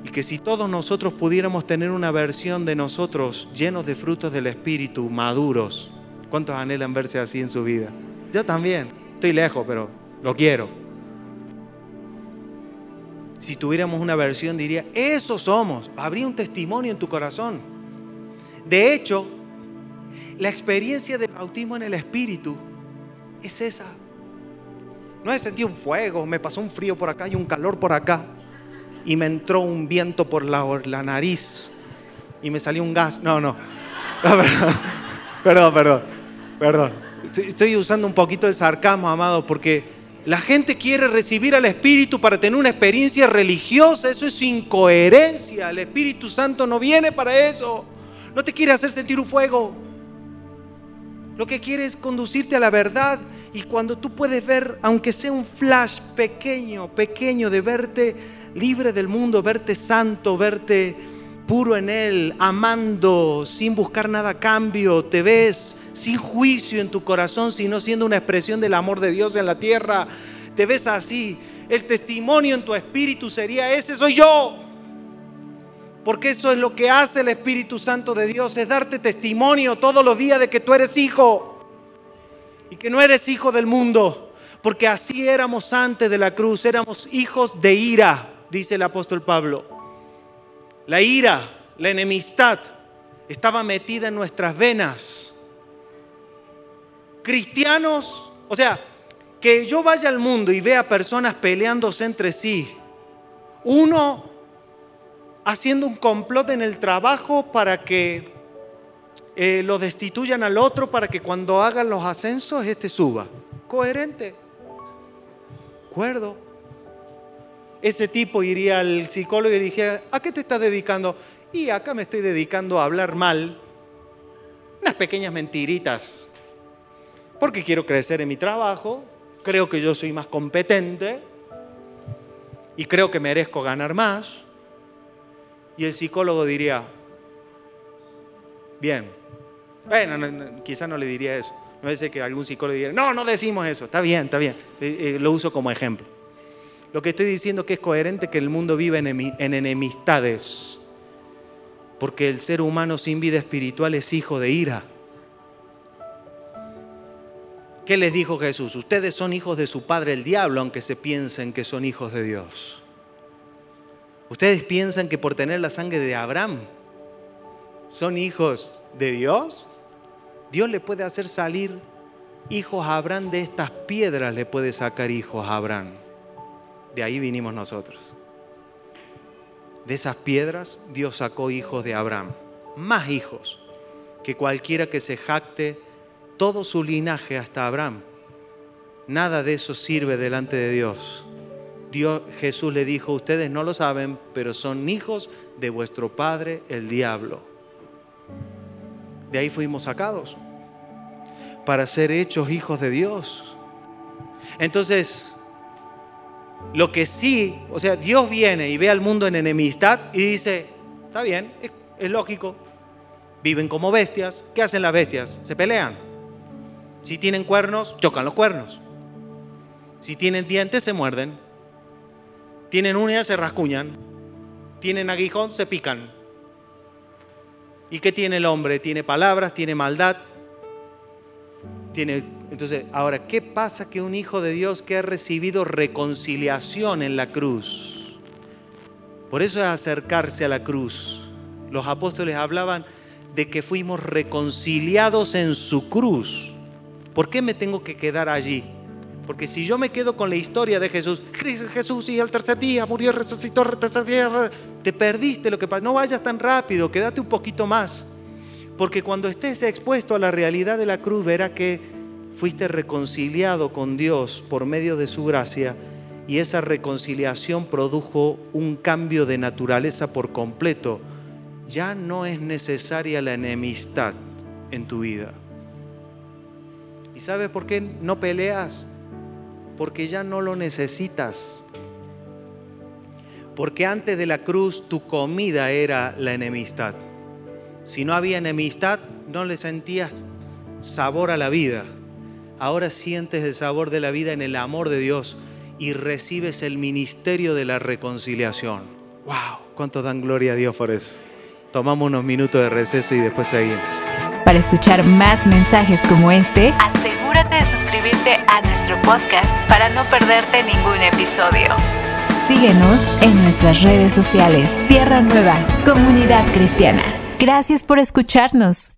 Y que si todos nosotros pudiéramos tener una versión de nosotros llenos de frutos del Espíritu, maduros, ¿cuántos anhelan verse así en su vida? Yo también, estoy lejos, pero lo quiero si tuviéramos una versión, diría, eso somos. Habría un testimonio en tu corazón. De hecho, la experiencia del bautismo en el Espíritu es esa. No he sentido un fuego, me pasó un frío por acá y un calor por acá. Y me entró un viento por la, la nariz y me salió un gas. No, no. perdón, perdón, perdón. Estoy usando un poquito de sarcasmo, amado, porque la gente quiere recibir al Espíritu para tener una experiencia religiosa. Eso es incoherencia. El Espíritu Santo no viene para eso. No te quiere hacer sentir un fuego. Lo que quiere es conducirte a la verdad. Y cuando tú puedes ver, aunque sea un flash pequeño, pequeño, de verte libre del mundo, verte santo, verte puro en Él, amando, sin buscar nada a cambio, te ves sin juicio en tu corazón, sino siendo una expresión del amor de Dios en la tierra, te ves así. El testimonio en tu espíritu sería ese, soy yo. Porque eso es lo que hace el Espíritu Santo de Dios, es darte testimonio todos los días de que tú eres hijo y que no eres hijo del mundo. Porque así éramos antes de la cruz, éramos hijos de ira, dice el apóstol Pablo. La ira, la enemistad estaba metida en nuestras venas. Cristianos, o sea, que yo vaya al mundo y vea personas peleándose entre sí. Uno haciendo un complot en el trabajo para que eh, lo destituyan al otro para que cuando hagan los ascensos este suba. Coherente. Acuerdo ese tipo iría al psicólogo y diría, ¿a qué te estás dedicando? Y acá me estoy dedicando a hablar mal, unas pequeñas mentiritas, porque quiero crecer en mi trabajo, creo que yo soy más competente y creo que merezco ganar más. Y el psicólogo diría, bien, bueno, quizás no le diría eso. No es que algún psicólogo diría, no, no decimos eso, está bien, está bien. Eh, eh, lo uso como ejemplo. Lo que estoy diciendo es que es coherente que el mundo vive en enemistades, porque el ser humano sin vida espiritual es hijo de ira. ¿Qué les dijo Jesús? Ustedes son hijos de su padre el diablo, aunque se piensen que son hijos de Dios. Ustedes piensan que por tener la sangre de Abraham son hijos de Dios. Dios le puede hacer salir hijos a Abraham de estas piedras, le puede sacar hijos a Abraham. De ahí vinimos nosotros. De esas piedras Dios sacó hijos de Abraham, más hijos que cualquiera que se jacte todo su linaje hasta Abraham. Nada de eso sirve delante de Dios. Dios Jesús le dijo, ustedes no lo saben, pero son hijos de vuestro padre el diablo. De ahí fuimos sacados para ser hechos hijos de Dios. Entonces, lo que sí, o sea, Dios viene y ve al mundo en enemistad y dice, está bien, es, lógico, viven como bestias. ¿Qué hacen las bestias? Se pelean. Si tienen cuernos, chocan los cuernos. Si tienen dientes, se muerden. Tienen uñas, se rascuñan. Tienen aguijón, se pican. ¿Y qué tiene el hombre? Tiene palabras, tiene maldad, tiene entonces, ahora, ¿qué pasa que un hijo de Dios que ha recibido reconciliación en la cruz? Por eso es acercarse a la cruz. Los apóstoles hablaban de que fuimos reconciliados en su cruz. ¿Por qué me tengo que quedar allí? Porque si yo me quedo con la historia de Jesús, Jesús y al tercer día murió, resucitó, al tercer día, te perdiste lo que pasa. No vayas tan rápido, quédate un poquito más. Porque cuando estés expuesto a la realidad de la cruz, verá que fuiste reconciliado con Dios por medio de su gracia y esa reconciliación produjo un cambio de naturaleza por completo. Ya no es necesaria la enemistad en tu vida. ¿Y sabes por qué no peleas? Porque ya no lo necesitas. Porque antes de la cruz tu comida era la enemistad. Si no había enemistad, no le sentías sabor a la vida ahora sientes el sabor de la vida en el amor de Dios y recibes el ministerio de la reconciliación. ¡Wow! ¿Cuánto dan gloria a Dios por eso? Tomamos unos minutos de receso y después seguimos. Para escuchar más mensajes como este, asegúrate suscribirte a nuestro podcast para no perderte ningún episodio. Síguenos en nuestras redes sociales. Tierra Nueva, Comunidad Cristiana. Gracias por escucharnos.